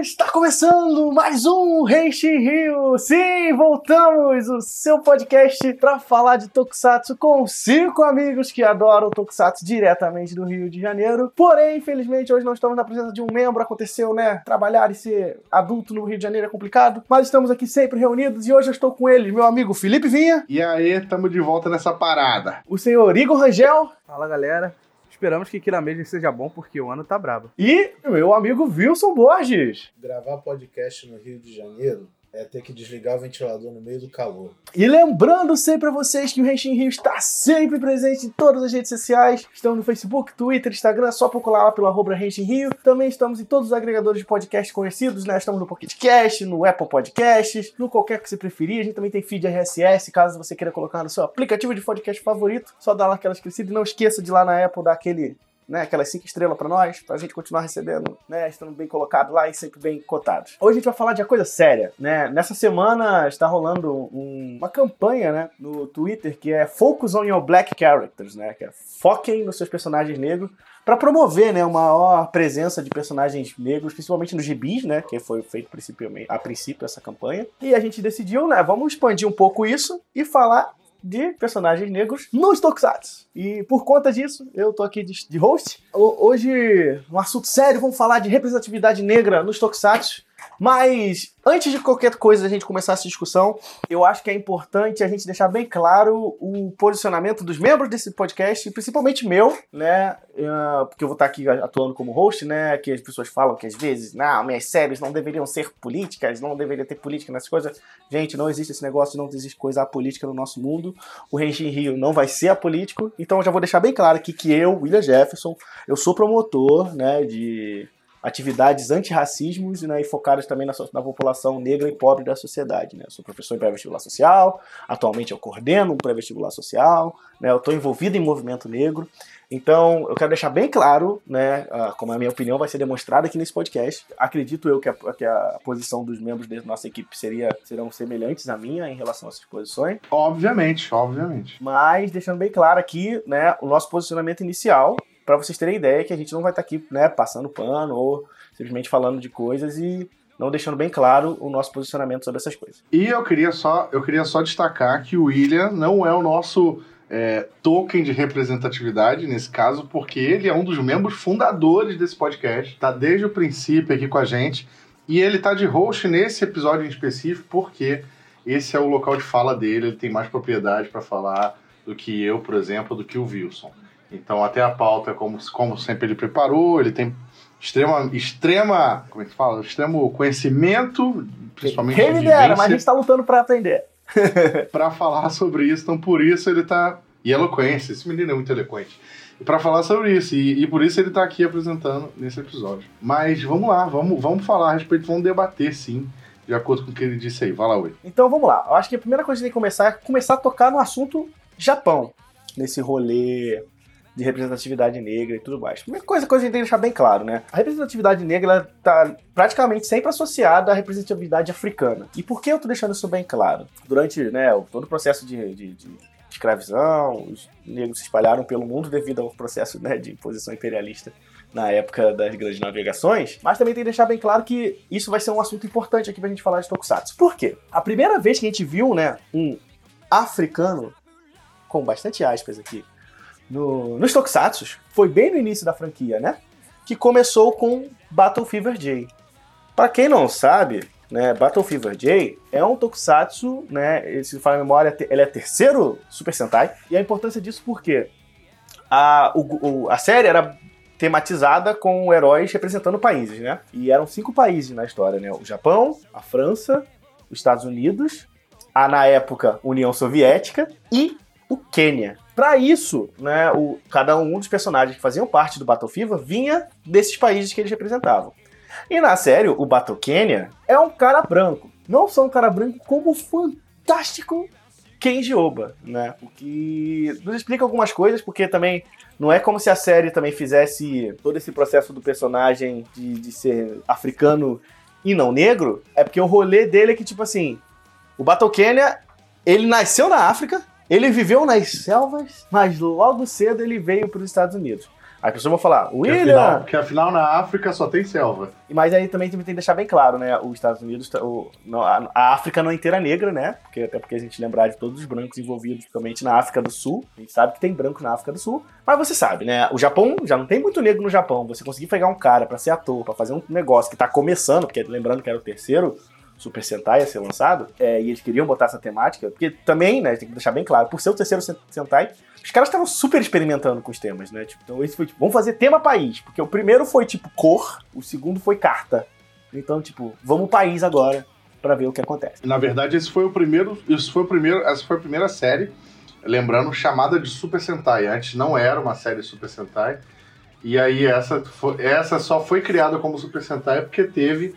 Está começando mais um Reishi Rio. Sim, voltamos o seu podcast para falar de Tokusatsu com cinco amigos que adoram Tokusatsu diretamente do Rio de Janeiro. Porém, infelizmente, hoje não estamos na presença de um membro. Aconteceu, né? Trabalhar e ser adulto no Rio de Janeiro é complicado. Mas estamos aqui sempre reunidos e hoje eu estou com ele, meu amigo Felipe Vinha, E aí, tamo de volta nessa parada. o senhor Igor Rangel Fala galera, esperamos que Kira Major seja bom porque o ano tá brabo. e o meu amigo Wilson Borges. Gravar podcast no Rio de Janeiro é ter que desligar o ventilador no meio do calor. E lembrando sempre a vocês que o Renshin Rio está sempre presente em todas as redes sociais. Estamos no Facebook, Twitter, Instagram, só procurar lá pelo arroba Renshin Rio. Também estamos em todos os agregadores de podcast conhecidos, né? Estamos no Pocket Cast, no Apple Podcasts, no qualquer que você preferir. A gente também tem feed RSS, caso você queira colocar no seu aplicativo de podcast favorito. Só dá lá aquela esquecida e não esqueça de ir lá na Apple dar aquele né, aquelas cinco estrelas pra nós, pra gente continuar recebendo, né, estando bem colocado lá e sempre bem cotados. Hoje a gente vai falar de uma coisa séria, né? Nessa semana está rolando um- uma campanha, né, no Twitter que é Focus on Your Black Characters, né, que é foquem nos seus personagens negros para promover, né, uma maior presença de personagens negros, principalmente nos gibis, né, que foi feito a princípio essa campanha. E a gente decidiu, né, vamos expandir um pouco isso e falar de personagens negros nos Tokusatsu. E por conta disso, eu tô aqui de, host. Ho- Hoje, um assunto sério, vamos falar de representatividade negra nos Tokusatsu. Mas antes de qualquer coisa a gente começar essa discussão, eu acho que é importante a gente deixar bem claro o posicionamento dos membros desse podcast, principalmente meu, né? Porque eu vou estar aqui atuando como host, né? Que as pessoas falam que às vezes, não, minhas séries não deveriam ser políticas, não deveria ter política nessas coisas. Gente, não existe esse negócio, não existe coisa apolítica no nosso mundo. O Renshin Rio não vai ser apolítico. Então eu já vou deixar bem claro aqui que eu, William Jefferson, eu sou promotor, né, de atividades antirracismos né, e focadas também na, na população negra e pobre da sociedade. Né? Eu sou professor em pré-vestibular social, atualmente eu coordeno um pré-vestibular social, né, eu estou envolvido em movimento negro. Então, eu quero deixar bem claro, né, como a minha opinião vai ser demonstrada aqui nesse podcast. Acredito eu que a, que a posição dos membros da nossa equipe seria, serão semelhantes à minha em relação a essas posições. Obviamente, obviamente. Mas deixando bem claro aqui, né, o nosso posicionamento inicial, para vocês terem ideia que a gente não vai estar aqui, né, passando pano ou simplesmente falando de coisas e não deixando bem claro o nosso posicionamento sobre essas coisas. E eu queria só, eu queria só destacar que o William não é o nosso é, token de representatividade nesse caso, porque ele é um dos membros fundadores desse podcast, tá desde o princípio aqui com a gente, e ele tá de host nesse episódio em específico porque esse é o local de fala dele, ele tem mais propriedade para falar do que eu, por exemplo, do que o Wilson. Então até a pauta, como, como sempre ele preparou, ele tem extrema, extrema, como é que fala? Extremo conhecimento, principalmente Quem me de dera, mas a gente está lutando para aprender. para falar sobre isso, então por isso ele tá. E eloquência, esse menino é muito eloquente. Para falar sobre isso, e, e por isso ele tá aqui apresentando nesse episódio. Mas vamos lá, vamos, vamos falar a respeito, vamos debater sim, de acordo com o que ele disse aí. Vai lá, Oi. Então vamos lá. Eu acho que a primeira coisa que tem que começar é começar a tocar no assunto Japão, nesse rolê de representatividade negra e tudo mais. Primeira coisa, coisa que a gente tem que deixar bem claro, né? A representatividade negra ela tá praticamente sempre associada à representatividade africana. E por que eu tô deixando isso bem claro? Durante né, todo o processo de, de- de escravização, os negros se espalharam pelo mundo devido ao processo né, de imposição imperialista na época das grandes navegações, mas também tem que deixar bem claro que isso vai ser um assunto importante aqui pra gente falar de Tokusatsu. Por quê? A primeira vez que a gente viu, né, um africano, com bastante aspas aqui, no, nos Tokusatsu, foi bem no início da franquia, né, que começou com Battle Fever J. Pra quem não sabe, né, Battle Fever J é um Tokusatsu, né, se fala a memória, ele é terceiro Super Sentai, e a importância disso porque a, o- o- a série era tematizada com heróis representando países, né? E eram cinco países na história, né? O Japão, a França, os Estados Unidos, a na época União Soviética e o Quênia. Para isso, né, o, cada um dos personagens que faziam parte do Battle Fever vinha desses países que eles representavam. E na série, o Battle Quênia é um cara branco. Não só um cara branco, como o fantástico Kenji Oba, né? O que nos explica algumas coisas, porque também não é como se a série também fizesse todo esse processo do personagem de, de ser africano e não negro. É porque o rolê dele é que, tipo assim, o Battle Kenya, ele nasceu na África, ele viveu nas selvas, mas logo cedo ele veio para os Estados Unidos. As pessoas vão falar, Porque William! afinal, porque afinal na África só tem selva. Mas aí também tem que deixar bem claro, né? Os Estados Unidos, o, a, a África não é inteira negra, né? Porque, até porque a gente lembrar de todos os brancos envolvidos, principalmente na África do Sul. A gente sabe que tem branco na África do Sul. Mas você sabe, né? O Japão já não tem muito negro no Japão. Você conseguir pegar um cara pra ser ator, pra fazer um negócio que tá começando, porque lembrando que era o terceiro Super Sentai a ser lançado, é, e eles queriam botar essa temática, porque também, né, tem que deixar bem claro, por ser o terceiro Sen- Sentai, os caras estavam super experimentando com os temas, né? Tipo, então esse foi tipo, vamos fazer tema país, porque o primeiro foi tipo cor, o segundo foi carta. Então, tipo, vamos país agora pra ver o que acontece. Na verdade, esse foi o primeiro. Isso foi o primeiro. Essa foi a primeira série. Lembrando, chamada de Super Sentai. Antes não era uma série Super Sentai. E aí essa, foi- essa só foi criada como Super Sentai porque teve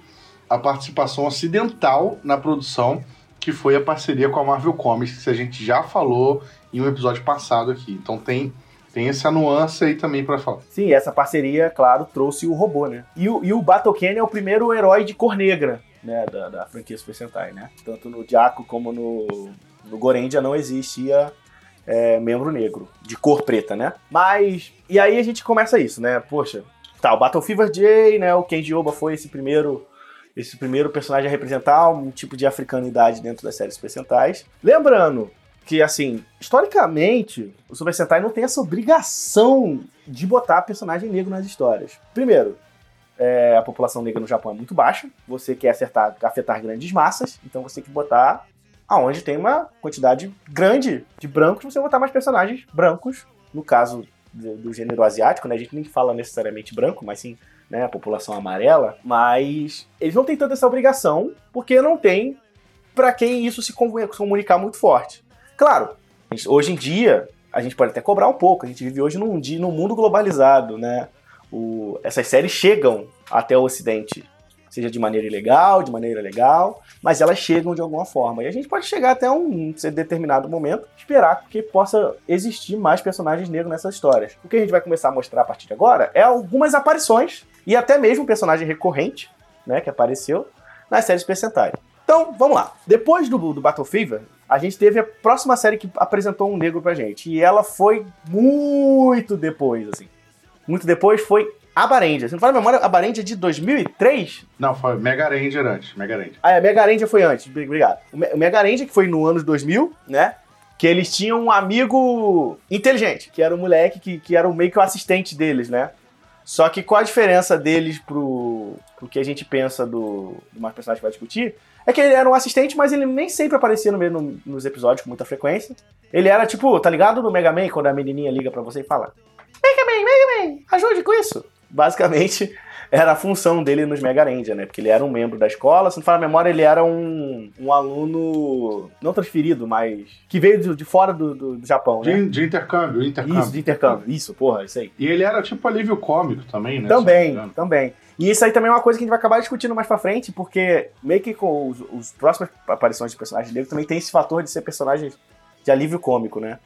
a participação ocidental na produção, que foi a parceria com a Marvel Comics, que a gente já falou em um episódio passado aqui. Então tem, tem essa nuance aí também pra falar. Sim, essa parceria, claro, trouxe o robô, né? E o, e o Battle Ken é o primeiro herói de cor negra, né? Da, da franquia Super Sentai, né? Tanto no Jaco como no, no Gorendia não existia é, membro negro, de cor preta, né? Mas, e aí a gente começa isso, né? Poxa, tá, o Battle Fever J, né? O Kenji Oba foi esse primeiro esse primeiro personagem a representar um tipo de africanidade dentro das séries Super Sentais. Lembrando que, assim, historicamente, o Super Sentai não tem essa obrigação de botar personagem negro nas histórias. Primeiro, é, a população negra no Japão é muito baixa, você quer acertar, afetar grandes massas, então você tem que botar aonde tem uma quantidade grande de brancos, você vai botar mais personagens brancos, no caso do, do gênero asiático, né? A gente nem fala necessariamente branco, mas sim né, a população amarela, mas eles não têm tanta essa obrigação, porque não tem para quem isso se comu- comunicar muito forte. Claro, hoje em dia, a gente pode até cobrar um pouco, a gente vive hoje num, num mundo globalizado, né? O- essas séries chegam até o Ocidente, seja de maneira ilegal, de maneira legal, mas elas chegam de alguma forma. E a gente pode chegar até um determinado momento, esperar que possa existir mais personagens negros nessas histórias. O que a gente vai começar a mostrar a partir de agora é algumas aparições, e até mesmo um personagem recorrente, né, que apareceu nas séries Sentai. Então, vamos lá. Depois do, do Battle Fever, a gente teve a próxima série que apresentou um negro pra gente. E ela foi muito depois, assim. Muito depois foi a Barendia. Se não fala a memória, a Barendia é de 2003? Não, foi Mega Ranger antes, Mega Ranger. Ah, é, Mega Ranger foi antes, obrigado. O Me- o Mega Ranger, que foi no ano 2000, né? Que eles tinham um amigo inteligente, que era um moleque que, que era meio que o assistente deles, né? Só que qual a diferença deles pro, pro que a gente pensa do, do mais personagem que vai discutir? É que ele era um assistente, mas ele nem sempre aparecia no meio no- nos episódios com muita frequência. Ele era tipo, tá ligado no Mega Man, quando a menininha liga pra você e fala: Mega Man, Mega Man, ajude com isso. Basicamente, era a função dele nos Mega Ranger, né? Porque ele era um membro da escola, se não falar a memória, ele era um, um aluno não transferido, mas que veio de, de fora do, do- do Japão, né? De, de intercâmbio, intercâmbio. Isso, de intercâmbio. Isso, porra, isso aí. E ele era tipo alívio cômico também, né? Também, também. E isso aí também é uma coisa que a gente vai acabar discutindo mais pra frente, porque meio que com os, os próximas aparições de personagens negros também tem esse fator de ser personagens de alívio cômico, né?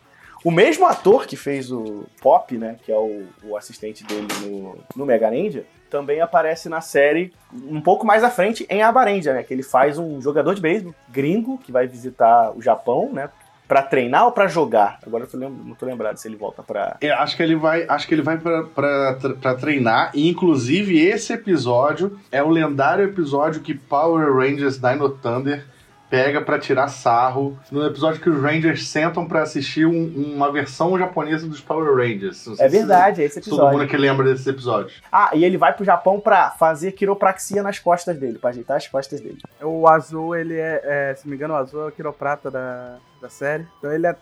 O mesmo ator que fez o Pop, né, que é o, o assistente dele no, no Mega Ninja, também aparece na série um pouco mais à frente em Abarendia, né, que ele faz um jogador de beisebol gringo que vai visitar o Japão, né, pra treinar ou pra jogar? Agora eu tô não tô lembrado se ele volta pra... É, acho que ele vai, acho que ele vai pra treinar. E inclusive esse episódio é o lendário episódio que Power Rangers Dino Thunder pega pra tirar sarro no episódio que os Rangers sentam pra assistir um- uma versão japonesa dos Power Rangers. É se- verdade, é esse se Todo episódio. mundo que lembra desses episódios. Ah, e ele vai pro Japão pra fazer quiropraxia nas costas dele, pra ajeitar as costas dele. O azul, ele é, é, se não me engano, o azul é o quiroprata da, da série. Então ele é.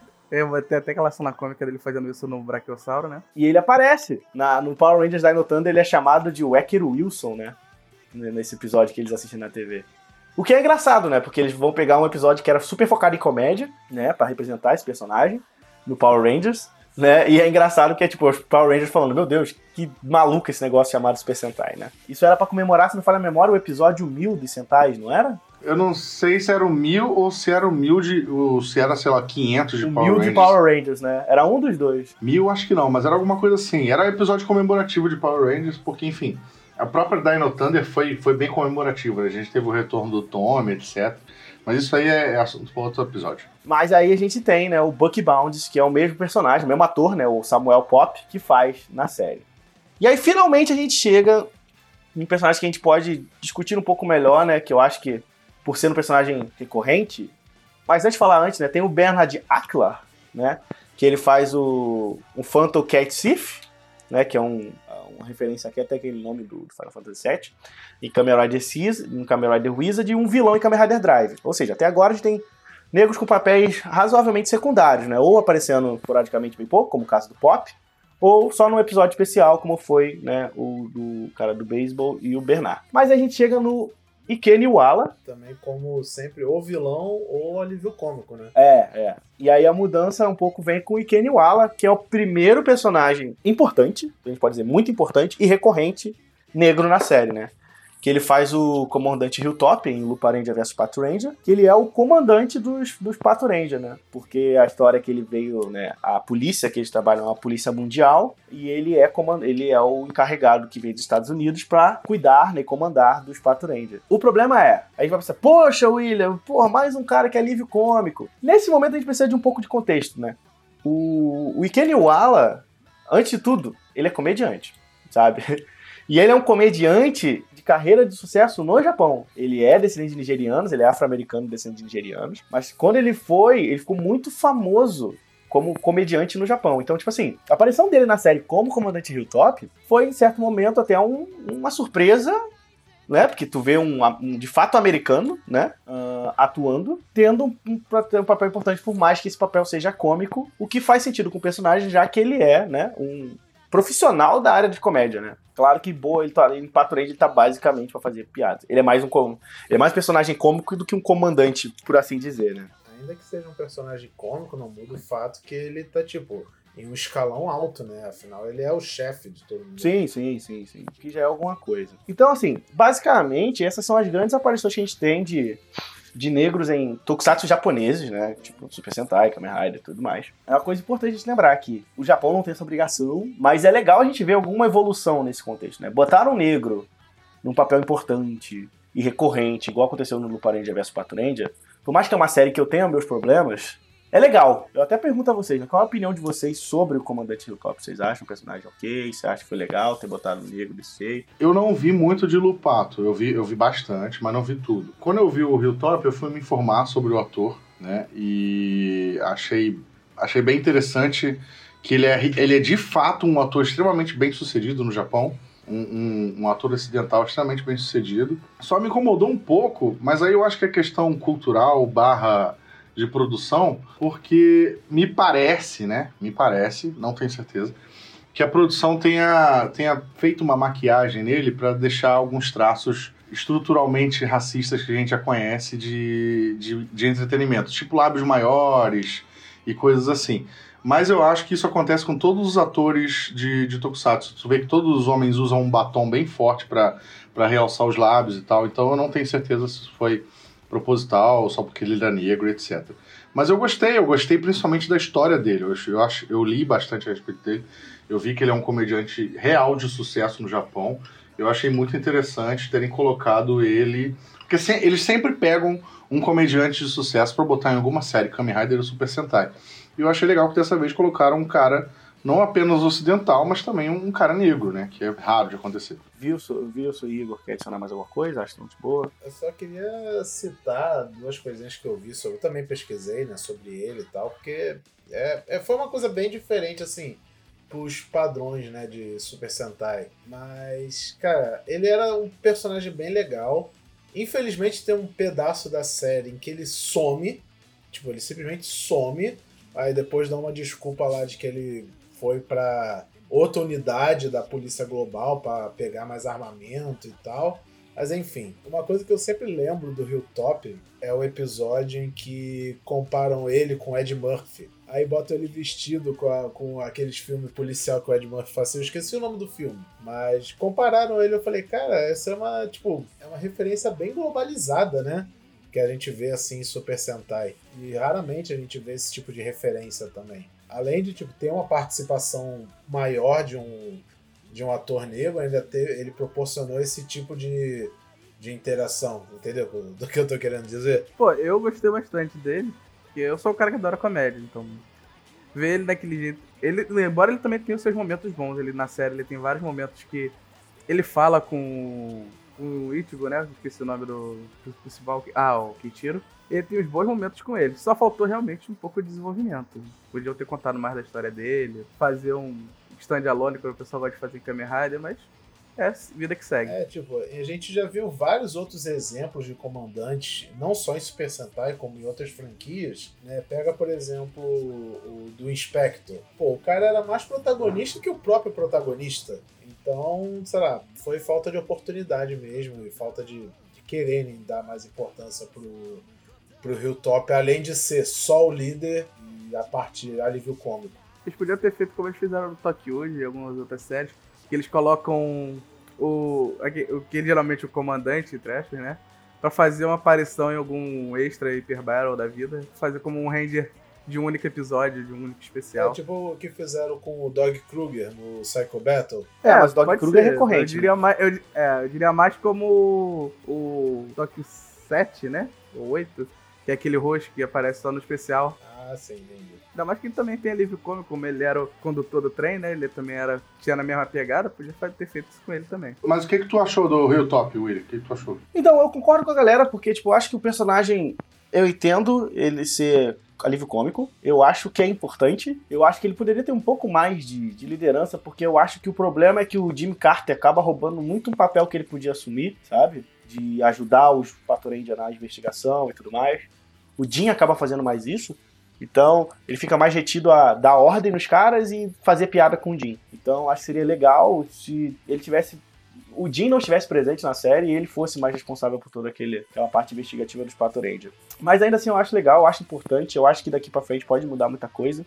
Tem até aquela cena cômica dele fazendo isso no Brachiosauro, né? E ele aparece. Na, no Power Rangers Dino Thunder, ele é chamado de Wecker Wilson, né? Nesse episódio que eles assistem na TV. O que é engraçado, né? Porque eles vão pegar um episódio que era super focado em comédia, né? Pra representar esse personagem no Power Rangers, né? E é engraçado que é tipo os Power Rangers falando: Meu Deus, que maluco esse negócio chamado Super Sentai, né? Isso era pra comemorar, se não falha a memória, o episódio 1000 dos Sentais, não era? Eu não sei se era o mil ou se era o mil de. Ou se era, sei lá, 500 de o Power 1000 Rangers. de Power Rangers, né? Era um dos dois. Mil, acho que não, mas era alguma coisa assim. Era episódio comemorativo de Power Rangers, porque, enfim, a própria Dino Thunder foi, foi bem comemorativa. né? A gente teve o retorno do Tommy, etc. Mas isso aí é, é assunto para outro episódio. Mas aí a gente tem, né, o Bucky Bounds, que é o mesmo personagem, o mesmo ator, né, o Samuel Pop, que faz na série. E aí, finalmente, a gente chega em um personagem que a gente pode discutir um pouco melhor, né? Que eu acho que, por ser um personagem recorrente. Mas antes de falar antes, né? Tem o Bernard Acklar, né? Que ele faz o, o Phantom Cat Sith, né? Que é um, uma referência aqui até aquele nome do, do Final Fantasy VII. Em Kamen Rider Cis, em Kamen Rider Wizard e um vilão em Kamen Rider Drive. Ou seja, até agora a gente tem negros com papéis razoavelmente secundários, né? Ou aparecendo esporadicamente bem pouco, como o caso do Pop, ou só num episódio especial, como foi né, o do cara do beisebol e o Bernard. Mas a gente chega no Ikeni Wala. Também, como sempre, ou vilão ou alívio cômico, né? É, é. E aí a mudança um pouco vem com o Ikeni Wala, que é o primeiro personagem importante, a gente pode dizer muito importante, e recorrente negro na série, né? Que ele faz o comandante Hilltop em Lupa Ranger vs Pato Ranger, que ele é o comandante dos, dos Pato Ranger, né? Porque a história que ele veio, né, a polícia que eles trabalham é uma polícia mundial e ele é comand... ele é o encarregado que veio dos Estados Unidos para cuidar, né, e comandar dos Pato Ranger. O problema é, a gente vai pensar, poxa, William, porra, mais um cara que é alívio cômico. Nesse momento a gente precisa de um pouco de contexto, né? O, o Ikeni Wala, antes de tudo, ele é comediante, sabe? E ele é um comediante carreira de sucesso no Japão. Ele é descendente de nigerianos, ele é afro-americano descendente de nigerianos, mas quando ele foi, ele ficou muito famoso como comediante no Japão. Então, tipo assim, a aparição dele na série como comandante Hilltop foi, em certo momento, até um, uma surpresa, né? Porque tu vê um, um de fato americano, né? Uh, atuando, tendo um, um, um, papel importante, por mais que esse papel seja cômico, o que faz sentido com o personagem, já que ele é, né? Um profissional da área de comédia, né? Claro que boa, ele tá em Patrulha ele tá basicamente para fazer piadas. Ele é mais um ele é mais personagem cômico do que um comandante, por assim dizer, né? Ainda que seja um personagem cômico, não muda o fato que ele tá tipo em um escalão alto, né? Afinal, ele é o chefe de todo mundo. Sim, sim, sim, sim. Que já é alguma coisa. Então, assim, basicamente, essas são as grandes aparições que a gente tem de de negros em tokusatsu japoneses, né? Tipo Super Sentai, Kamen Rider e tudo mais. É uma coisa importante de lembrar que o Japão não tem essa obrigação, mas é legal a gente ver alguma evolução nesse contexto, né? Botar um negro num papel importante e recorrente, igual aconteceu no Lupin Ranger vs Pato Ranger, por mais que é uma série que eu tenha meus problemas, é legal. Eu até pergunto a vocês, né, qual a opinião de vocês sobre o Comandante Hilltop? Vocês acham o personagem ok? Você acha que foi legal ter botado o negro desse jeito? Eu não vi muito de Lupato. Eu vi, eu vi bastante, mas não vi tudo. Quando eu vi o Hilltop, eu fui me informar sobre o ator, né? E achei, achei bem interessante que ele é, ele é de fato um ator extremamente bem sucedido no Japão. Um, um, um, ator ocidental extremamente bem sucedido. Só me incomodou um pouco, mas aí eu acho que a questão cultural barra de produção, porque me parece, né? Me parece, não tenho certeza, que a produção tenha, tenha feito uma maquiagem nele para deixar alguns traços estruturalmente racistas que a gente já conhece de, de, de entretenimento, tipo lábios maiores e coisas assim. Mas eu acho que isso acontece com todos os atores de, de Tokusatsu. Tu vê que todos os homens usam um batom bem forte para realçar os lábios e tal. Então eu não tenho certeza se foi proposital, só porque ele era negro, etc. Mas eu gostei, eu gostei principalmente da história dele. Eu, eu, eu li bastante a respeito dele. Eu vi que ele é um comediante real de sucesso no Japão. Eu achei muito interessante terem colocado ele. Porque se, eles sempre pegam um comediante de sucesso para botar em alguma série, Kamen Rider ou Super Sentai. E eu achei legal que dessa vez colocaram um cara não apenas ocidental, mas também um cara negro, né? Que é raro de acontecer. Viu, viu o Igor quer adicionar mais alguma coisa? Acho muito boa. Eu só queria citar duas coisinhas que eu vi sobre. Eu também pesquisei, né, sobre ele e tal, porque é, é, foi uma coisa bem diferente, assim, pros padrões, né, de Super Sentai. Mas, cara, ele era um personagem bem legal. Infelizmente tem um pedaço da série em que ele some. Tipo, ele simplesmente some. Aí depois dá uma desculpa lá de que ele foi para outra unidade da Polícia Global para pegar mais armamento e tal. Mas enfim, uma coisa que eu sempre lembro do Hilltop é o episódio em que comparam ele com Ed Murphy. Aí botam ele vestido com, a, com aqueles filmes policial que o Ed Murphy fazia. Eu esqueci o nome do filme. Mas compararam ele, eu falei, cara, essa é uma, tipo, é uma referência bem globalizada, né? Que a gente vê assim em Super Sentai. E raramente a gente vê esse tipo de referência também além de tipo, ter uma participação maior de um, de um ator negro, ainda ter, ele proporcionou esse tipo de, de interação, entendeu? Do que eu tô querendo dizer. Pô, eu gostei bastante dele, porque eu sou o cara que adora comédia, então ver ele daquele jeito. Ele, embora ele também tenha os seus momentos bons, ele na série ele tem vários momentos que ele fala com o Ichigo, né? Esqueci o nome do, do principal. Ah, o Kichiro. Ele tem uns bons momentos com ele. Só faltou realmente um pouco de desenvolvimento. Podiam ter contado mais da história dele, fazer um stand-alone, que o pessoal gosta de fazer em Kamen Rider, mas é vida que segue. É, tipo, a gente já viu vários outros exemplos de comandantes, não só em Super Sentai, como em outras franquias, né? Pega, por exemplo, o do Inspector. Pô, o cara era mais protagonista que o próprio protagonista. Então, sei lá, foi falta de oportunidade mesmo e falta de, de quererem dar mais importância pro, pro Hilltop, além de ser só o líder e a parte alívio cômico. Eles podiam ter feito como eles fizeram no Tokyo e algumas outras séries, que eles colocam o, o que geralmente o comandante Trasher, né? Pra fazer uma aparição em algum extra Hyper Battle da vida, fazer como um Ranger de um único episódio, de um único especial. É tipo o que fizeram com o Dog Kruger no Psycho Battle. É, mas o Dog pode Kruger é ser. recorrente. Eu diria, mais, eu, é, eu diria mais como o Tokyo 7, né? Ou 8, que é aquele roxo que aparece só no especial. Ah, sim, entendi. Ainda mais que ele também tem alívio cômico, como ele era o condutor do trem, né? Ele também era tinha na mesma pegada, podia ter feito isso com ele também. Mas o que, que tu achou do Hilltop, William? O que, que tu achou? Então, eu concordo com a galera, porque, tipo, eu acho que o personagem. Eu entendo ele ser alívio cômico. Eu acho que é importante. Eu acho que ele poderia ter um pouco mais de, de liderança, porque eu acho que o problema é que o Jimmy Carter acaba roubando muito um papel que ele podia assumir, sabe? De ajudar os Pato Ranger na investigação e tudo mais. O Jim acaba fazendo mais isso. Então, ele fica mais retido a dar ordem nos caras e fazer piada com o Jim. Então, acho que seria legal se ele tivesse. O Jim não estivesse presente na série e ele fosse mais responsável por toda aquele, aquela parte investigativa dos Pato Ranger. Mas ainda assim eu acho legal, eu acho importante, eu acho que daqui pra frente pode mudar muita coisa.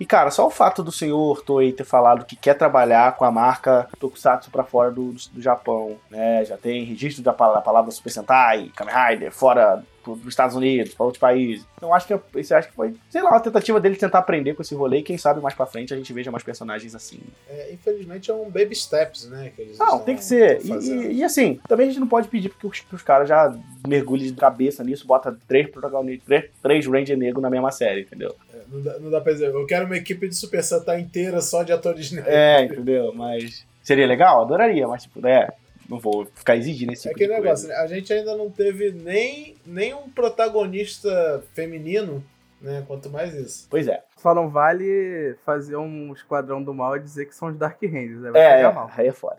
E cara, só o fato do senhor Toei ter falado que quer trabalhar com a marca Tokusatsu pra fora do, do Japão, né? Já tem registro da palavra, da palavra Super Sentai, Kamen Rider, fora dos Estados Unidos, para outros países. Então acho que esse acho que foi, sei lá, uma tentativa dele tentar aprender com esse rolê e quem sabe mais pra frente a gente veja mais personagens assim. É, infelizmente é um baby steps, né? Que eles Não, tem que ser. E, e- e assim, também a gente não pode pedir que os, os caras já mergulhem de cabeça nisso, bota três protagonistas, três, três Ranger negros na mesma série, entendeu? É, não, dá, não dá pra dizer, eu quero uma equipe de Super Sentai inteira só de atores negros. É, entendeu? Mas seria legal? Adoraria, mas tipo, é, não vou ficar exigindo esse É tipo aquele de negócio, coisa. né? a gente ainda não teve nem, nem um protagonista feminino, né? Quanto mais isso. Pois é. Só não vale fazer um esquadrão do mal e dizer que são os Dark Rangers, vai É, é, mal. aí é foda.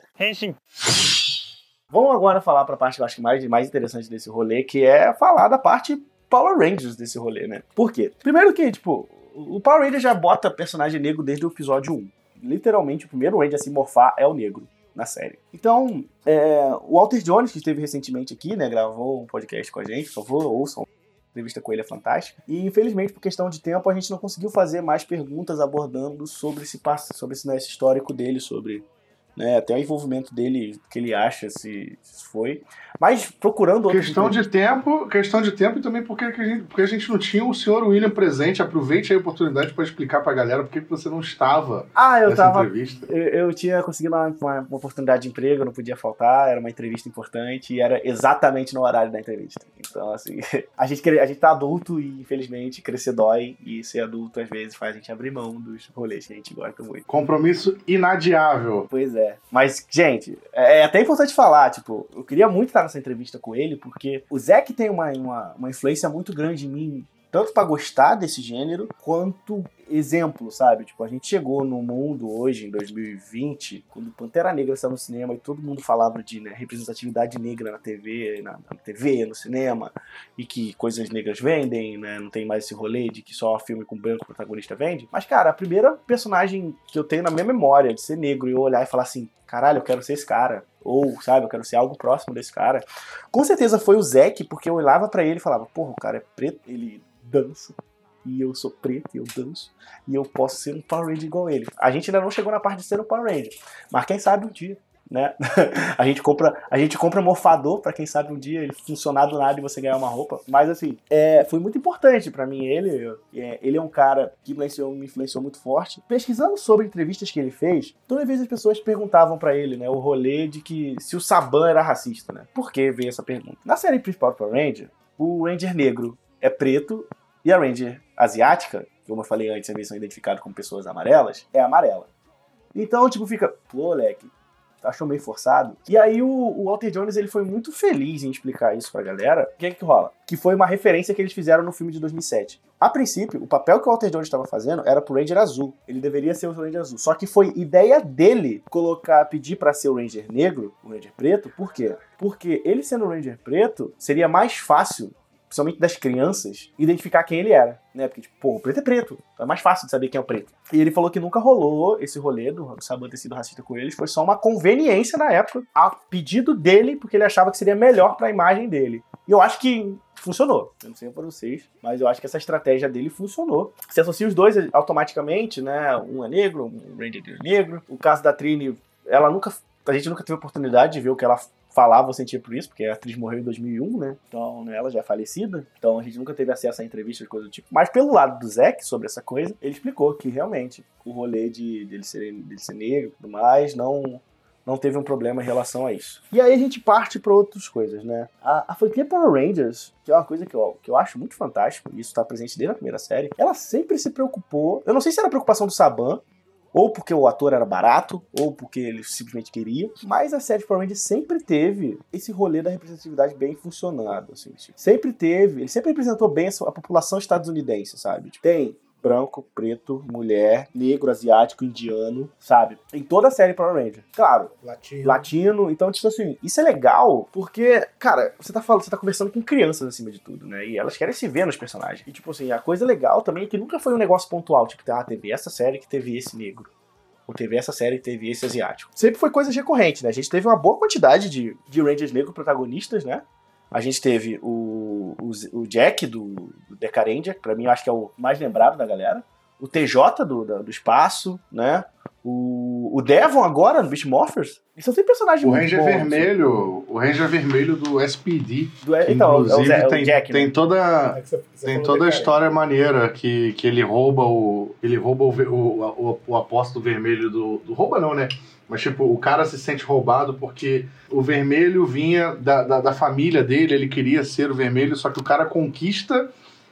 Vamos agora falar pra parte que eu acho que mais, mais interessante desse rolê, que é falar da parte Power Rangers desse rolê, né? Por quê? Primeiro que, tipo, o Power Ranger já bota personagem negro desde o episódio 1. Literalmente, o primeiro Ranger a se morfar é o negro na série. Então, é, o Walter Jones, que esteve recentemente aqui, né, gravou um podcast com a gente, por favor, ouçam. A entrevista com ele é fantástica. E infelizmente, por questão de tempo, a gente não conseguiu fazer mais perguntas abordando sobre esse sobre esse, né, esse histórico dele, sobre né, até o envolvimento dele, que ele acha se, se foi. Mas procurando Questão de tempo, questão de tempo e também porque, que a gente, porque a gente não tinha o senhor William presente. Aproveite a oportunidade para explicar pra galera por que você não estava Ah, eu nessa tava entrevista. Eu, eu tinha conseguido uma, uma- uma oportunidade de emprego, não podia faltar, era uma entrevista importante e era exatamente no horário da entrevista. Então, assim, a gente, a gente tá adulto e, infelizmente, crescer dói e ser adulto às vezes faz a gente abrir mão dos rolês que a gente gosta muito. Compromisso inadiável. Pois é. Mas, gente, é é até importante falar, tipo, eu queria muito estar nessa entrevista com ele, porque o Zack tem uma, uma, uma influência muito grande em mim, tanto pra gostar desse gênero, quanto exemplo, sabe? Tipo, a gente chegou no mundo hoje, em 2020, quando Pantera Negra saiu no cinema e todo mundo falava de né, representatividade negra na TV, na, na TV, no cinema, e que coisas negras vendem, né? Não tem mais esse rolê de que só filme com branco protagonista vende. Mas, cara, a primeira personagem que eu tenho na minha memória de ser negro e eu olhar e falar assim, caralho, eu quero ser esse cara. Ou, sabe, eu quero ser algo próximo desse cara. Com certeza foi o Zack, porque eu olhava pra ele e falava, porra, o cara é preto, ele dança. E eu sou preto e eu danço. E eu posso ser um Power Ranger igual ele. A gente ainda não chegou na parte de ser um Power Ranger. Mas quem sabe um dia, né? a gente compra, a gente compra morfador pra quem sabe um dia ele funcionar do nada e você ganhar uma roupa. Mas assim, é, foi muito importante pra mim ele. eu- é, ele é um cara que influenciou, me influenciou muito forte. Pesquisando sobre entrevistas que ele fez, toda vez as pessoas perguntavam pra ele, né, o rolê de que se o Saban era racista, né? Por que veio essa pergunta? Na série principal do Ranger, o Ranger negro é preto e a Ranger asiática como eu falei antes, eles são identificados como pessoas amarelas, é amarela. Então, tipo, fica, pô, leque, achou meio forçado. E aí o, o, Walter Jones ele foi muito feliz em explicar isso pra galera. O que é que rola? Que foi uma referência que eles fizeram no filme de 2007. A princípio, o papel que o Walter Jones estava fazendo era pro Ranger Azul. Ele deveria ser o Ranger Azul. Só que foi ideia dele colocar, pedir para ser o Ranger Negro, o Ranger Preto. Por quê? Porque ele sendo o Ranger Preto, seria mais fácil principalmente das crianças, identificar quem ele era, né? Porque, tipo, pô, o preto é preto, é mais fácil de saber quem é o preto. E ele falou que nunca rolou esse rolê do, Saban ter sido racista com eles, foi só uma conveniência na época, a pedido dele, porque ele achava que seria melhor para a imagem dele. E eu acho que funcionou. Eu não sei para vocês, mas eu acho que essa estratégia dele funcionou. Se associa os dois automaticamente, né? Um é negro, um Ranger negro. O caso da Trini, ela nunca. A gente nunca teve oportunidade de ver o que ela falava ou sentia por isso, porque a atriz morreu em 2001, né? Então, né, ela já é falecida. Então, a gente nunca teve acesso a entrevistas, coisa do tipo. Mas pelo lado do Zack, sobre essa coisa, ele explicou que realmente o rolê de dele ser, dele ser negro e tudo mais não não teve um problema em relação a isso. E aí a gente parte para outras coisas, né? A, a franquia Power Rangers, que é uma coisa que eu, que eu acho muito fantástico, e isso está presente desde a primeira série, ela sempre se preocupou. Eu não sei se era preocupação do Saban, ou porque o ator era barato, ou porque ele simplesmente queria. Mas a série Rangers sempre teve esse rolê da representatividade bem funcionado. Assim, tipo, sempre teve, ele sempre representou bem a população estadunidense, sabe? Tipo, tem branco, preto, mulher, negro, asiático, indiano, sabe? Em toda a série Power Ranger. Claro. Latino. Latino. Então, tipo assim, isso é legal porque, cara, você tá falando, você tá conversando com crianças acima de tudo, né? E elas querem se ver nos personagens. E, tipo assim, a coisa legal também é que nunca foi um negócio pontual. Tipo, ah, teve essa série que teve esse negro. Ou teve essa série que teve esse asiático. Sempre foi coisa recorrente, né? A gente teve uma boa quantidade de, de Rangers negros protagonistas, né? A gente teve o, o, o Jack do, do Decarendia, que pra mim eu acho que é o mais lembrado da galera. O TJ do, do, do espaço, né? O, o Devon agora no Beast Morphers. Eles são sempre personagens o muito Ranger bons, vermelho, o Ranger vermelho do SPD. Do, então, inclusive, é o, é o tem, Jack, né? tem toda É você- você tem toda a de história maneira que, que ele rouba o ele rouba o, o, o, o apóstolo vermelho do, do rouba não, né? Mas tipo, o cara se sente roubado porque o vermelho vinha da, da, da família dele, ele queria ser o vermelho, só que o cara conquista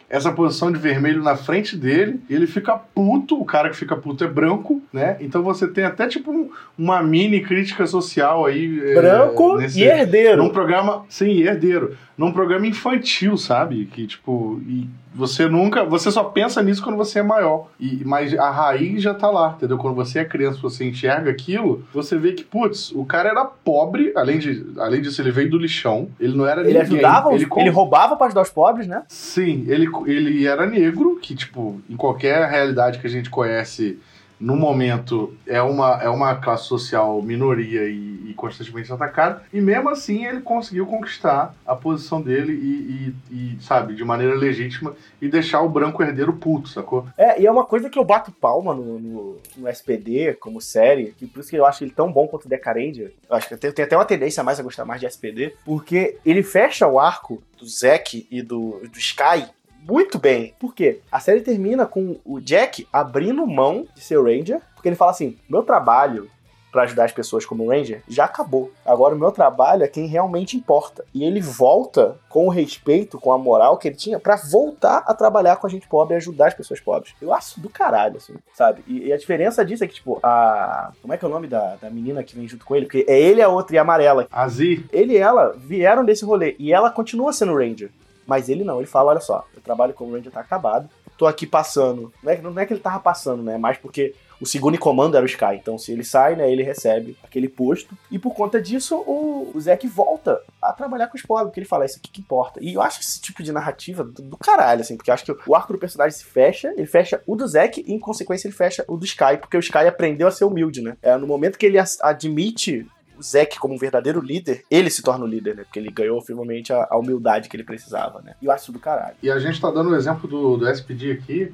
essa posição de vermelho na frente dele, e ele fica puto, o cara que fica puto é branco, né? Então você tem até tipo um- uma mini crítica social aí. é, Branco nesse- e herdeiro. num programa, sim, herdeiro. Num programa infantil, sabe? Que, tipo, e você nunca. Você só pensa nisso quando você é maior. E, mas a raiz já tá lá, entendeu? Quando você é criança, você enxerga aquilo, você vê que, putz, o cara era pobre, além, de, além disso, ele veio do lixão. Ele não era Ele ninguém. ajudava, ele, ele, roubava para ajudar os pobres, né? Sim, ele, ele era negro, que, tipo, em qualquer realidade que a gente conhece, no momento, é uma, é uma classe social minoria e, e constantemente atacada. E mesmo assim, ele conseguiu conquistar a posição dele e, e- e, sabe, de maneira legítima e deixar o branco herdeiro puto, sacou? É, e é uma coisa que eu bato palma no, no, no SPD como série, que por isso que eu acho ele tão bom quanto Decarendia. Eu acho que eu tenho, tenho até uma tendência mais a gostar mais de SPD, porque ele fecha o arco do Zack e do, do Sky muito bem. Por quê? A série termina com o Jack abrindo mão de ser Ranger, porque ele fala assim: meu trabalho pra ajudar as pessoas como Ranger já acabou. Agora o meu trabalho é quem realmente importa. E ele volta com o respeito, com a moral que ele tinha pra voltar a trabalhar com a gente pobre e ajudar as pessoas pobres. Eu acho do caralho, assim, sabe? E, e a diferença disso é que, tipo, a. Como é que é o nome da, da menina que vem junto com ele? Porque é ele, a outra e a amarela. Azi, Ele e ela vieram desse rolê. E ela continua sendo Ranger. Mas ele não, ele fala: olha só, o trabalho como Ranger tá acabado. Tô aqui passando. Não é, não é que ele tava passando, né? Mais porque o segundo em comando era o Sky. Então, se ele sai, né, ele recebe aquele posto. E por conta disso, o, o Zack volta a trabalhar com os pobres, porque ele fala, isso aqui que importa. E eu acho esse tipo de narrativa do, do caralho, assim, porque eu acho que o arco do personagem se fecha, ele fecha o do Zack e, em consequência, ele fecha o do Sky, porque o Sky aprendeu a ser humilde, né? É, no momento que ele admite o Zack como um verdadeiro líder, ele se torna o líder, né? Porque ele ganhou firmemente a, a humildade que ele precisava, né? E eu acho do caralho. e a gente tá dando o exemplo do, do SPD aqui,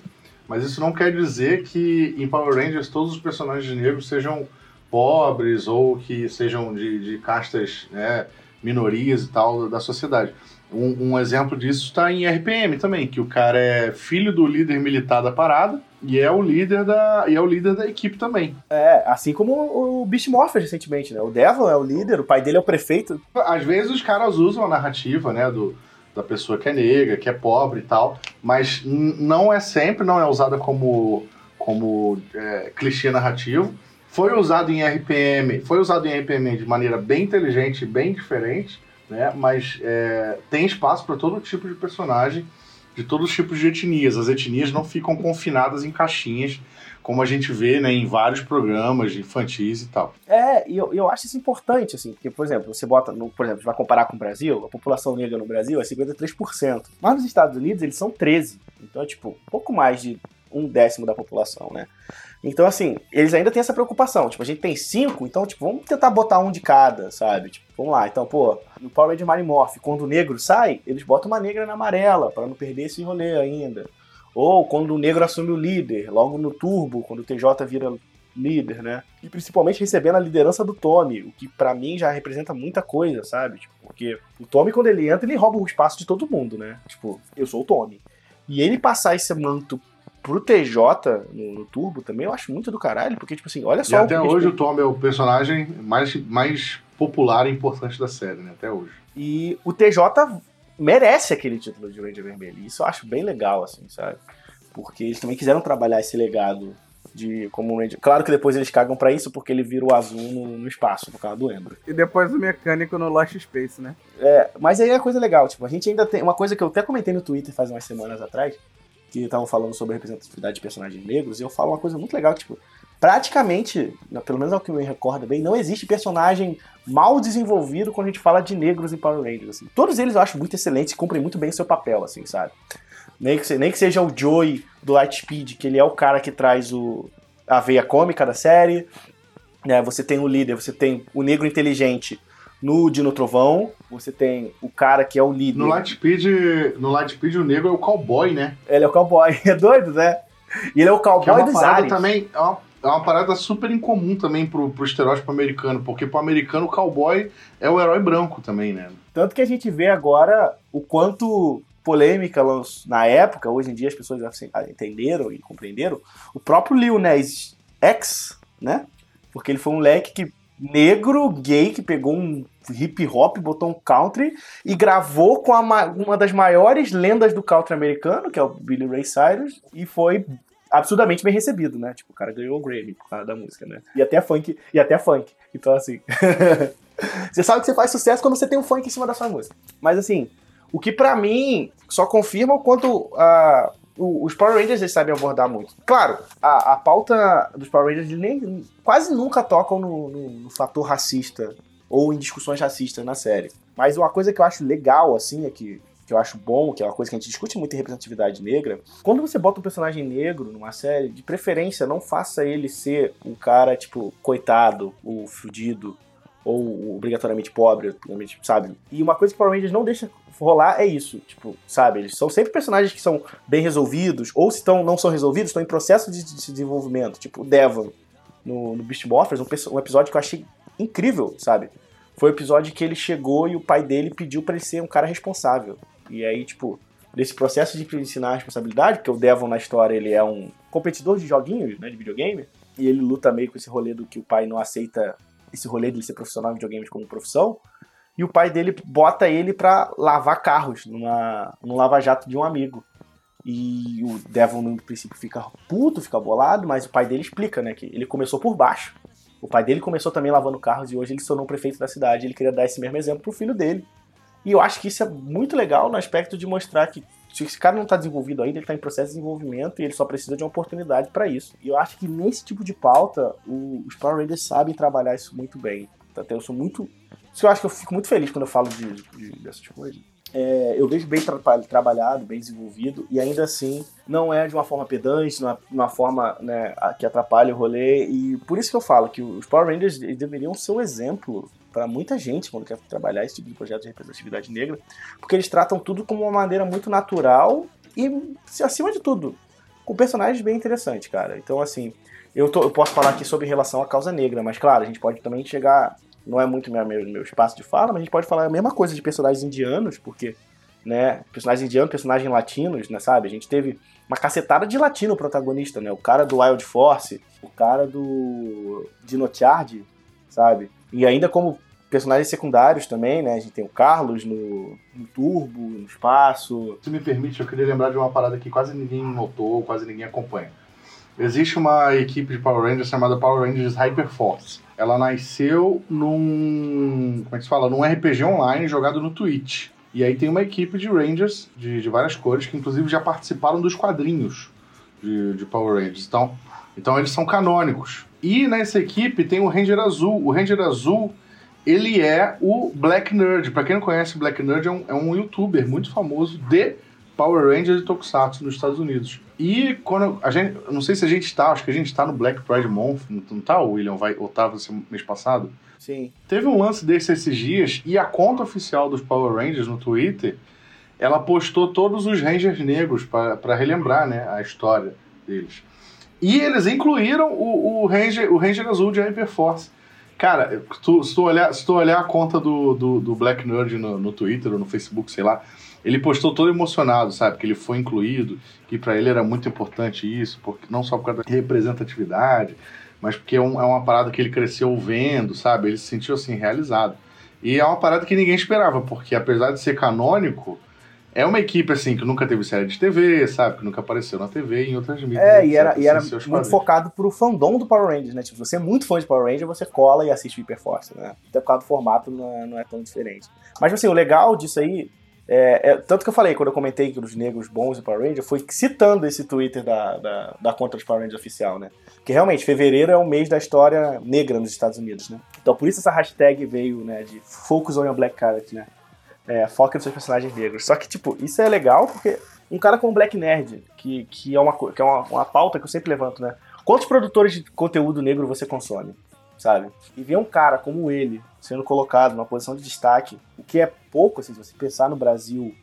mas isso não quer dizer que em Power Rangers todos os personagens negros sejam pobres ou que sejam de, de castas, né, minorias e tal da sociedade. Um, um exemplo disso está em RPM também, que o cara é filho do líder militar da parada e é o líder da, e é o líder da equipe também. É, assim como o Beast Morphers recentemente, né? O Devil é o líder, o pai dele é o prefeito. Às vezes os caras usam a narrativa, né, do, da pessoa que é negra, que é pobre e tal, mas não é sempre, não é usada como, como é, clichê narrativo. Foi usado em RPM, foi usado em RPM de maneira bem inteligente, bem diferente, né? Mas é, tem espaço para todo tipo de personagem, de todos os tipos de etnias. As etnias não ficam confinadas em caixinhas como a gente vê né, em vários programas infantis e tal. É, e eu, eu acho isso importante, assim, porque, por exemplo, você bota, no, por exemplo, vai comparar com o Brasil, a população negra no Brasil é 53%, mas nos Estados Unidos eles são 13%, então é tipo, pouco mais de um décimo da população, né? Então, assim, eles ainda têm essa preocupação. Tipo, a gente tem cinco, então, tipo, vamos tentar botar um de cada, sabe? Tipo, vamos lá. Então, pô, no Power Ranger Marimorph, quando o negro sai, eles botam uma negra na amarela, para não perder esse rolê ainda. Ou quando o negro assume o líder, logo no Turbo, quando o TJ vira líder, né? E principalmente recebendo a liderança do Tommy, o que para mim já representa muita coisa, sabe? Tipo, porque o Tommy, quando ele entra, ele rouba o espaço de todo mundo, né? Tipo, eu sou o Tommy. E ele passar esse manto pro TJ no, no, Turbo também, eu acho muito do caralho, porque, tipo assim, olha só. E até o hoje o Tommy é o personagem mais, mais popular e importante da série, né? Até hoje. E o TJ merece aquele título de Ranger Vermelho. Isso eu acho bem legal, assim, sabe? Porque eles também quiseram trabalhar esse legado de como um Ranger. Claro que depois eles cagam para isso porque ele vira o azul no, no, espaço, por causa do Embro. E depois o mecânico no Lost Space, né? É, mas aí é coisa legal, tipo, a gente ainda tem uma coisa que eu até comentei no Twitter faz umas semanas atrás, que estavam falando sobre representatividade de personagens negros, e eu falo uma coisa muito legal, tipo, praticamente, pelo menos é o que me recorda bem, não existe personagem mal desenvolvido quando a gente fala de negros em Power Rangers. Assim. Todos eles eu acho muito excelentes e cumprem muito bem o seu papel, assim, sabe? Nem que, nem que seja o Joey do Lightspeed, que ele é o cara que traz o, a veia cômica da série. Né? Você tem o líder, você tem o negro inteligente no Dino Trovão, você tem o cara que é o líder. No Lightspeed, no Lightspeed o negro é o cowboy, né? Ele é o cowboy, é doido, né? E ele é o cowboy que é uma dos parada também, é uma é uma parada super incomum também pro, pro estereótipo americano, porque pro americano o cowboy é o herói branco também, né? Tanto que a gente vê agora o quanto polêmica na época, hoje em dia as pessoas entenderam e compreenderam, o próprio Lil Nas X, né? Porque ele foi um leque que negro, gay, que pegou um hip hop, botou um country e gravou com a, uma das maiores lendas do country americano, que é o Billy Ray Cyrus, e foi absurdamente bem recebido, né? Tipo, o cara ganhou o Grammy por causa da música, né? E até funk, e até funk. Então, assim. você sabe que você faz sucesso quando você tem um funk em cima da sua música. Mas assim, o que para mim só confirma o quanto uh, os Power Rangers eles sabem abordar muito. Claro, a, a pauta dos Power Rangers nem, quase nunca tocam no, no, no fator racista ou em discussões racistas na série. Mas uma coisa que eu acho legal, assim, é que que eu acho bom, que é uma coisa que a gente discute muito em representatividade negra. Quando você bota um personagem negro numa série, de preferência, não faça ele ser um cara, tipo, coitado, o fudido, ou obrigatoriamente pobre, sabe? E uma coisa que Power Rangers não deixa rolar é isso, tipo, sabe? Eles são sempre personagens que são bem resolvidos, ou se estão, não são resolvidos, estão em processo de, de desenvolvimento, tipo o Devon no, no Beast Morphers, um, um episódio que eu achei incrível, sabe? Foi o episódio que ele chegou e o pai dele pediu para ele ser um cara responsável. E aí, tipo, nesse processo de ensinar a responsabilidade, porque o Devon na história ele é um competidor de joguinhos, né, de videogame, e ele luta meio com esse rolê do que o pai não aceita esse rolê de ser profissional de videogames como profissão, e o pai dele bota ele para lavar carros numa, num lava-jato de um amigo. E o Devon, no princípio, fica puto, fica bolado, mas o pai dele explica, né, que ele começou por baixo. O pai dele começou também lavando carros e hoje ele se tornou prefeito da cidade. Ele queria dar esse mesmo exemplo pro filho dele. E eu acho que isso é muito legal no aspecto de mostrar que se esse cara não está desenvolvido ainda, ele está em processo de desenvolvimento e ele só precisa de uma oportunidade para isso. E eu acho que nesse tipo de pauta, o, os Power Rangers sabem trabalhar isso muito bem. Até eu sou muito. Isso eu acho que eu fico muito feliz quando eu falo de, de dessas coisas. É, eu vejo bem tra trabalhado, bem desenvolvido, e ainda assim não é de uma forma pedante, de uma forma né, que atrapalha o rolê. E por isso que eu falo que os Power Rangers deveriam ser um exemplo para muita gente quando quer trabalhar esse tipo de projeto de representatividade negra, porque eles tratam tudo como uma maneira muito natural e, acima de tudo, com personagens bem interessantes, cara. Então, assim, eu, tô, eu posso falar aqui sobre relação à causa negra, mas, claro, a gente pode também chegar. Não é muito meu, meu, meu espaço de fala, mas a gente pode falar a mesma coisa de personagens indianos, porque, né, personagens indianos, personagens latinos, né, sabe? A gente teve uma cacetada de latino protagonista, né? O cara do Wild Force, o cara do Dino Charge, sabe? E ainda como personagens secundários também, né? A gente tem o Carlos no, no Turbo, no espaço. Se me permite, eu queria lembrar de uma parada que quase ninguém notou, quase ninguém acompanha. Existe uma equipe de Power Rangers chamada Power Rangers Hyperforce. Ela nasceu num. Como é que se fala? Num RPG online jogado no Twitch. E aí tem uma equipe de Rangers de, de várias cores que, inclusive, já participaram dos quadrinhos de, de Power Rangers. Então, então, eles são canônicos. E nessa equipe tem o Ranger Azul. O Ranger Azul ele é o Black Nerd. Para quem não conhece, o Black Nerd é um, é um youtuber muito famoso de Power Rangers e Tokusatsu nos Estados Unidos. E quando a gente, não sei se a gente está, acho que a gente está no Black Pride Month, não tá, o William vai Otávio esse mês passado? Sim. Teve um lance desse esses dias e a conta oficial dos Power Rangers no Twitter, ela postou todos os Rangers negros para relembrar, né, a história deles. E eles incluíram o, o Ranger, o Ranger azul de Hyperforce. Cara, tu, se, tu olhar, se tu olhar a conta do, do, do Black Nerd no, no Twitter ou no Facebook, sei lá, ele postou todo emocionado, sabe? Que ele foi incluído, que para ele era muito importante isso, porque não só por causa da representatividade, mas porque é, um, é, uma parada que ele cresceu vendo, sabe? Ele se sentiu assim, realizado. E é uma parada que ninguém esperava, porque apesar de ser canônico, é uma equipe, assim, que nunca teve série de TV, sabe? Que nunca apareceu na TV e em outras mídias. É, e era, e era muito focado pro fandom do Power Rangers, né? Tipo, você é muito fã de Power Rangers, você cola e assiste Hyperforce, né? Até por causa do formato não é, não é tão diferente. Mas, assim, o legal disso aí é, é, tanto que eu falei, quando eu comentei que os negros bons de Power Rangers, foi citando esse Twitter da, da, da conta dos Power Rangers oficial, né? Que realmente, fevereiro é o mês da história negra nos Estados Unidos, né? Então por isso essa hashtag veio, né, de Focus on your Black Character, né? É, foca nos seus personagens negros. Só que, tipo, isso é legal porque um cara como Black Nerd, que, que é, uma, que é uma, uma pauta que eu sempre levanto, né? Quantos produtores de conteúdo negro você consome? Sabe? E ver um cara como ele sendo colocado numa posição de destaque, o que é pouco, assim, se você pensar no Brasil,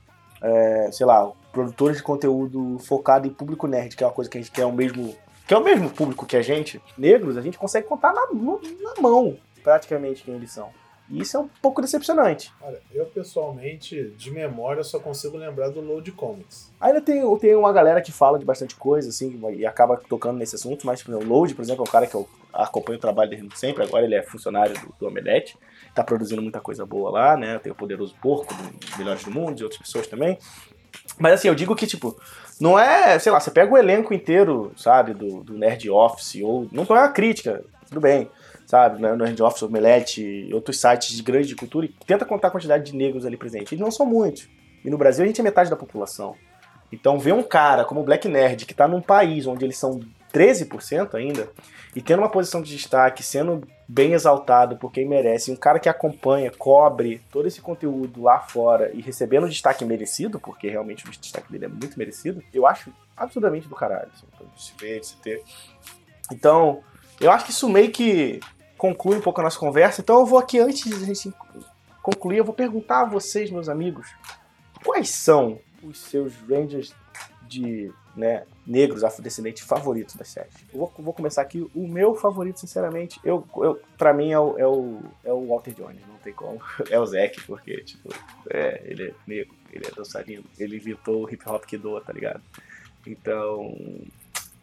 é, sei lá, produtores de conteúdo focado em público nerd, que é uma coisa que a gente quer o mesmo. Que é o mesmo público que a gente, negros, a gente consegue contar na, na mão, praticamente, quem eles são. E isso é um pouco decepcionante. Olha, eu pessoalmente, de memória, só consigo lembrar do Load Comics. Ainda tem, tem uma galera que fala de bastante coisa, assim, e acaba tocando nesse assunto, mas tipo, o Load, por exemplo, é um cara que eu acompanho o trabalho dele sempre, agora ele é funcionário do, do Omelete, tá produzindo muita coisa boa lá, né? Tem o Poderoso Porco, do Melhores do Mundo, e outras pessoas também. Mas assim, eu digo que, tipo, não é, sei lá, você pega o elenco inteiro, sabe, do, do Nerd Office, ou. Não é uma crítica, tudo bem sabe? No Nerd Office, Omelete outros sites de grande cultura e tenta contar a quantidade de negros ali presentes. Eles não são muitos. E no Brasil a gente é metade da população. Então ver um cara como o Black Nerd, que está num país onde eles são 13% ainda, e tendo uma posição de destaque, sendo bem exaltado por quem merece, um cara que acompanha, cobre todo esse conteúdo lá fora e recebendo o destaque merecido, porque realmente o destaque dele é muito merecido, eu acho absurdamente do caralho. Assim, se ver, de se ter. Então, eu acho que isso meio que conclui um pouco a nossa conversa. Então eu vou aqui, antes de a gente concluir, eu vou perguntar a vocês, meus amigos, quais são os seus Rangers de né, negros afrodescendentes favoritos da série. Vou, vou, começar aqui. O meu favorito, sinceramente, eu, eu, pra mim é o, é, o, é o Walter Jones, não tem como. É o Zack, porque, tipo, é, ele é negro, ele é dançarino, ele inventou o hip hop que doa, tá ligado? Então,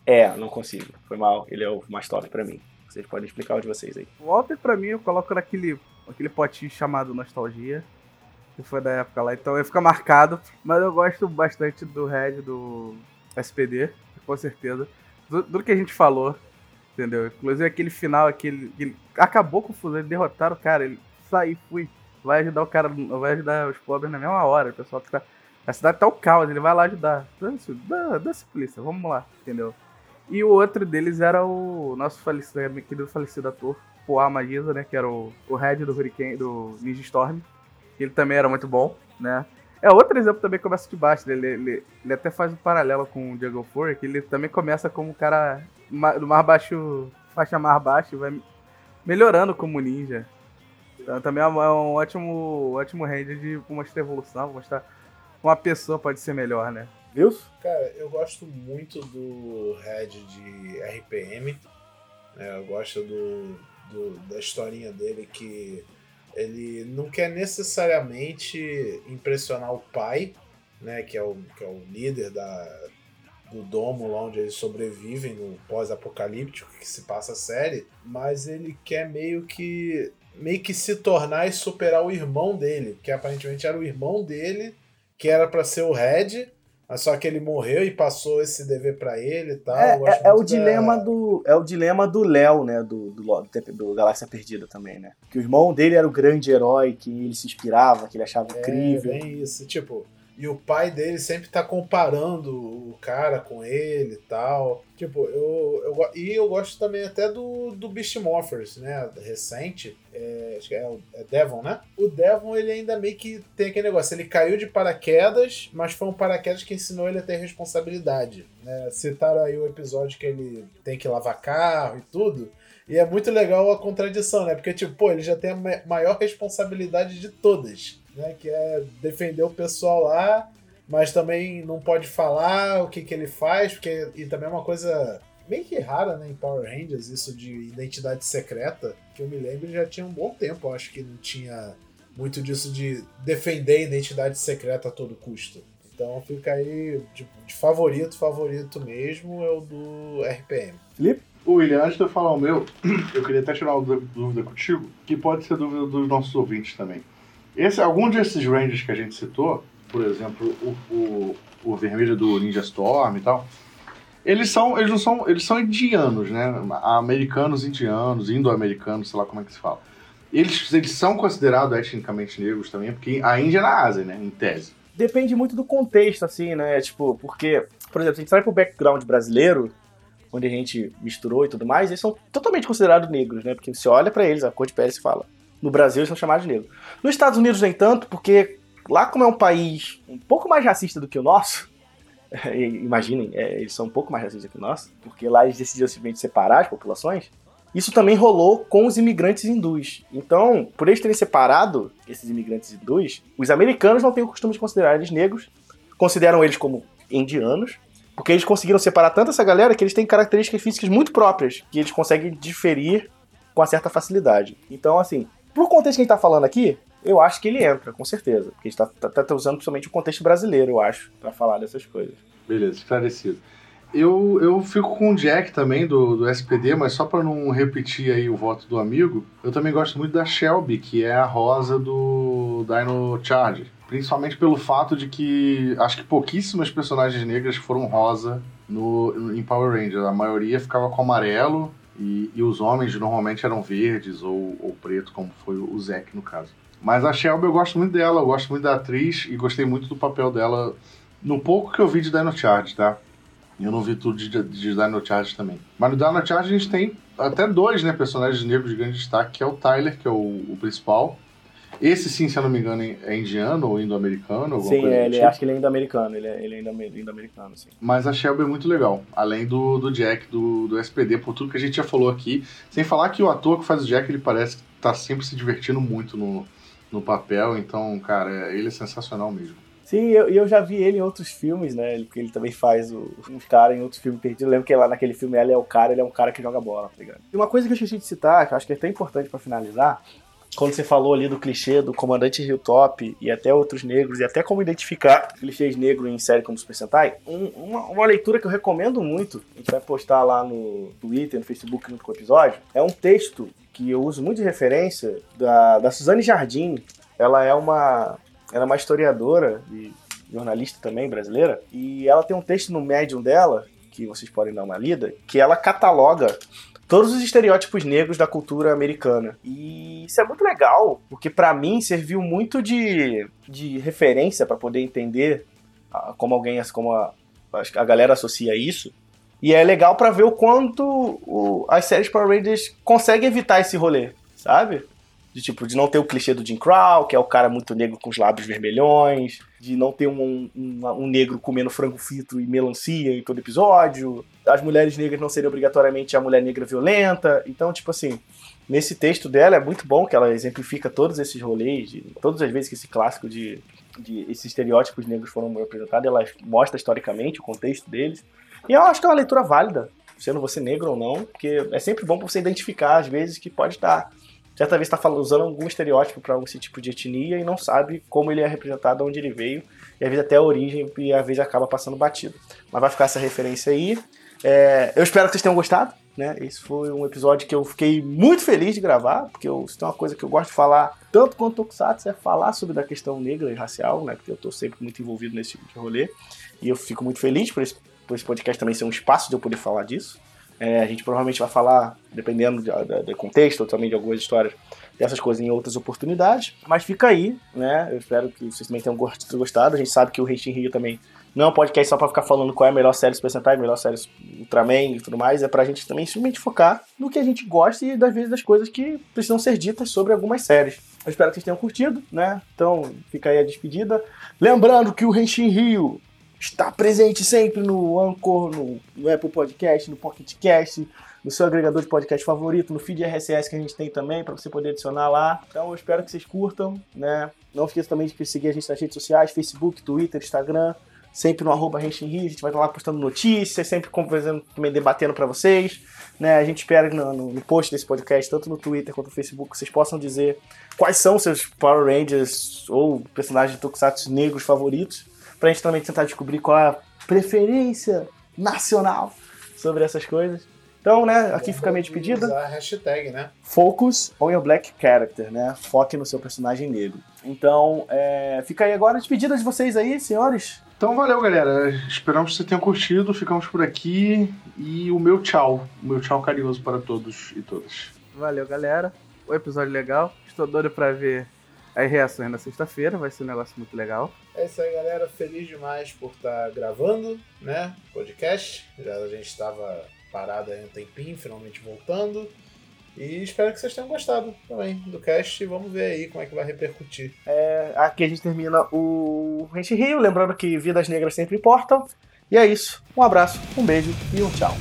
é, não consigo. Foi mal, ele é o mais top pra mim. Vocês podem explicar o de vocês aí. Walter, pra mim, eu coloco naquele aquele potinho chamado Nostalgia. Que foi da época lá. Então ele fica marcado. Mas eu gosto bastante do Red do SPD, com certeza. Do, do que a gente falou. Entendeu? Inclusive aquele final, aquele. Ele acabou com o fuso, eles derrotaram o cara. Ele saiu, fui. Vai ajudar o cara, vai ajudar os pobres na mesma hora. O pessoal que tá. A cidade tá o caos, ele vai lá ajudar. Dá-se polícia, vamos lá, entendeu? E o outro deles era o nosso falecido, meu querido falecido ator, Poá Magiza, né? Que era o, o Red do Hurricane, do Ninja Storm. Ele também era muito bom, né? É outro exemplo também começa de baixo, né? ele, ele, ele até faz um paralelo com o Jungle Four, que ele também começa como um cara do mais baixo, faixa mais baixa, e vai melhorando como ninja. Então, também é um, é ótimo, ótimo range de mostrar evolução, mostrar uma pessoa pode ser melhor, né? Cara, eu gosto muito do Red de RPM. Né? Eu gosto do, do, da historinha dele que ele não quer necessariamente impressionar o pai, né? Que é o, que é o líder da, do domo lá onde eles sobrevivem no pós-apocalíptico que se passa a série, mas ele quer meio que meio que se tornar e superar o irmão dele, que aparentemente era o irmão dele, que era para ser o Red, mas só que ele morreu e passou esse dever para ele e tal. É, é, é o da- dilema do é o dilema do Léo, né, do, do, do, Galáxia Perdida também, né? Que o irmão dele era o grande herói que ele se inspirava, que ele achava É, incrível. bem isso. Tipo, e o pai dele sempre tá comparando o cara com ele e tal. Tipo, eu, eu e eu gosto também até do, do Beast Morphers, né? Recente. Acho que é o é Devon, né? O Devon, ele ainda meio que tem aquele negócio. Ele caiu de paraquedas, mas foi um paraquedas que ensinou ele a ter responsabilidade. Né? Citaram aí o episódio que ele tem que lavar carro e tudo. E é muito legal a contradição, né? Porque, tipo, pô, ele já tem a ma- maior responsabilidade de todas, né? Que é defender o pessoal lá, mas também não pode falar o que, que ele faz, porque. E também é uma coisa meio que rara, né, em Power Rangers, isso de identidade secreta, que eu me lembro já tinha um bom tempo, eu acho que não tinha muito disso de defender a identidade secreta a todo custo. Então fica aí de, de favorito, favorito mesmo é o do RPM. Ô, William, antes de eu falar o meu, eu queria até tirar uma dú- dúvida contigo, que pode ser dúvida dos nossos ouvintes também. Esse, algum desses Rangers que a gente citou, por exemplo, o, o, o vermelho do Ninja Storm e tal, eles são, eles não são, eles são indianos, né? Americanos indianos, indo-americanos, sei lá como é que se fala. Eles, eles são considerados etnicamente negros também, porque a Índia é na Ásia, né? Em tese. Depende muito do contexto, assim, né? Tipo, porque, por exemplo, a gente sai pro background brasileiro, onde a gente misturou e tudo mais, eles são totalmente considerados negros, né? Porque você olha pra eles, a cor de pele se fala. No Brasil eles são chamados de negros. Nos Estados Unidos, nem tanto, porque lá como é um país um pouco mais racista do que o nosso, imaginem, é, eles são um pouco mais racistas que nosso, porque lá eles decidiram simplesmente separar as populações, isso também rolou com os imigrantes hindus. Então, por eles terem separado esses imigrantes hindus, os americanos não têm o costume de considerar eles negros, consideram eles como indianos, porque eles conseguiram separar tanto essa galera que eles têm características físicas muito próprias, que eles conseguem diferir com certa facilidade. Então, assim, pro contexto que a gente tá falando aqui, eu acho que ele entra, com certeza. Porque a gente tá, tá- tá usando principalmente o contexto brasileiro, eu acho, pra falar dessas coisas. Beleza, esclarecido. Eu, eu fico com o Jack também do, do SPD, mas só pra não repetir aí o voto do amigo, eu também gosto muito da Shelby, que é a rosa do Dino Charge. Principalmente pelo fato de que acho que pouquíssimas personagens negras foram rosa no, no- em Power Rangers. A maioria ficava com amarelo e, e os homens normalmente eram verdes ou, ou preto, como foi o Zack no caso. Mas a Shelby eu gosto muito dela, eu gosto muito da atriz e gostei muito do papel dela no pouco que eu vi de Dino Charge, tá? Eu não vi tudo de, de Dino Charge também. Mas no Dino Charge a gente tem até dois né, personagens negros de grande destaque, que é o Tyler, que é o, o principal. Esse sim, se eu não me engano, é indiano ou indo-americano, Sim, coisa é, ele, tipo. acho que ele é indo-americano, ele é, ele é indo- indo-americano, sim. Mas a Shelby é muito legal, além do, do Jack, do, do SPD, por tudo que a gente já falou aqui. Sem falar que o ator que faz o Jack, ele parece que tá sempre se divertindo muito no, no papel, então, cara, ele é sensacional mesmo. Sim, eu, eu já vi ele em outros filmes, né? Ele, porque ele também faz o, uns caras em outros filmes perdidos. Eu lembro que lá naquele filme Ela é o cara, ele é um cara que joga bola, tá ligado? E uma coisa que eu esqueci de citar, que eu acho que é até importante pra finalizar, quando você falou ali do clichê do comandante Hilltop e até outros negros, e até como identificar clichês negros em série como Super Sentai, um- uma, uma leitura que eu recomendo muito, a gente vai postar lá no Twitter, no Facebook junto com o episódio, é um texto que eu uso muito de referência da, da Suzane Jardim. Ela é uma, ela é uma historiadora e jornalista também brasileira, e ela tem um texto no Medium dela, que vocês podem dar uma lida, que ela cataloga todos os estereótipos negros da cultura americana. E isso é muito legal, porque pra mim serviu muito de, de referência pra poder entender como alguém, como a, a galera associa isso. E é legal pra ver o quanto o- as séries Power Rangers conseguem evitar esse rolê, sabe? De tipo, de não ter o clichê do Jim Crow, que é o cara muito negro com os lábios vermelhões, de não ter um, um, um negro comendo frango frito e melancia em todo episódio, as mulheres negras não serem obrigatoriamente a mulher negra violenta. Então, tipo assim, nesse texto dela é muito bom que ela exemplifica todos esses rolês, de, todas as vezes que esse clássico de, de esses estereótipos negros foram apresentados, ela mostra historicamente o contexto deles. E eu acho que é uma leitura válida, sendo você negro ou não, porque é sempre bom pra você identificar, às vezes, que pode estar. Certa vez está usando algum estereótipo para algum tipo de etnia e não sabe como ele é representado, de onde ele veio, e às vezes até a origem, e às vezes acaba passando batido. Mas vai ficar essa referência aí. É, eu espero que vocês tenham gostado né? Esse foi um episódio que eu fiquei muito feliz de gravar, porque eu, se tem uma coisa que eu gosto de falar, tanto quanto Tokusatsu, é falar sobre a questão negra e racial, né? Porque eu tô sempre muito envolvido nesse tipo de rolê. E eu fico muito feliz por esse, esse podcast também ser um espaço de eu poder falar disso. É, a gente provavelmente vai falar, dependendo do, contexto, ou também de algumas histórias, dessas coisas em outras oportunidades. Mas fica aí, né? Eu espero que vocês também tenham gostado. A gente sabe que o Racing Rio também não é um podcast só pra ficar falando qual é a melhor série Super Sentai, melhor série Ultraman e tudo mais. É pra gente também simplesmente focar no que a gente gosta e, das vezes, das coisas que precisam ser ditas sobre algumas séries. Eu espero que vocês tenham curtido, né? Então, fica aí a despedida. Lembrando que o Renshin Rio está presente sempre no Anchor, no, no Apple Podcast, no Pocket Cast, no seu agregador de podcast favorito, no feed RSS que a gente tem também, para você poder adicionar lá. Então eu espero que vocês curtam, né? Não esqueça também de seguir a gente nas redes sociais, Facebook, Twitter, Instagram, sempre no arroba Rio, a gente vai estar lá postando notícias, sempre conversando, também debatendo para vocês. Né? A gente espera no, no, no, post desse podcast, tanto no Twitter quanto no Facebook, vocês possam dizer quais são seus Power Rangers ou personagens de Tokusatsu negros favoritos, pra gente também tentar descobrir qual é a preferência nacional sobre essas coisas. Então, né, aqui fica a minha despedida. Usar a hashtag, né? Focus on your black character, né? Foque no seu personagem negro. Então, é, fica aí agora a despedida de vocês aí, senhores. Então valeu, galera. Esperamos que vocês tenham curtido. Ficamos por aqui. E o meu tchau. O meu tchau carinhoso para todos e todas. Valeu, galera. O episódio legal. Estou doido para ver as reações na sexta-feira. Vai ser um negócio muito legal. É isso aí, galera. Feliz demais por estar gravando, né? Podcast. Já a gente estava parado aí um tempinho, finalmente voltando. E espero que vocês tenham gostado também do cast. Vamos ver aí como é que vai repercutir. É, aqui a gente termina o Rente Rio, lembrando que vidas negras sempre importam. E é isso. Um abraço, um beijo e um tchau.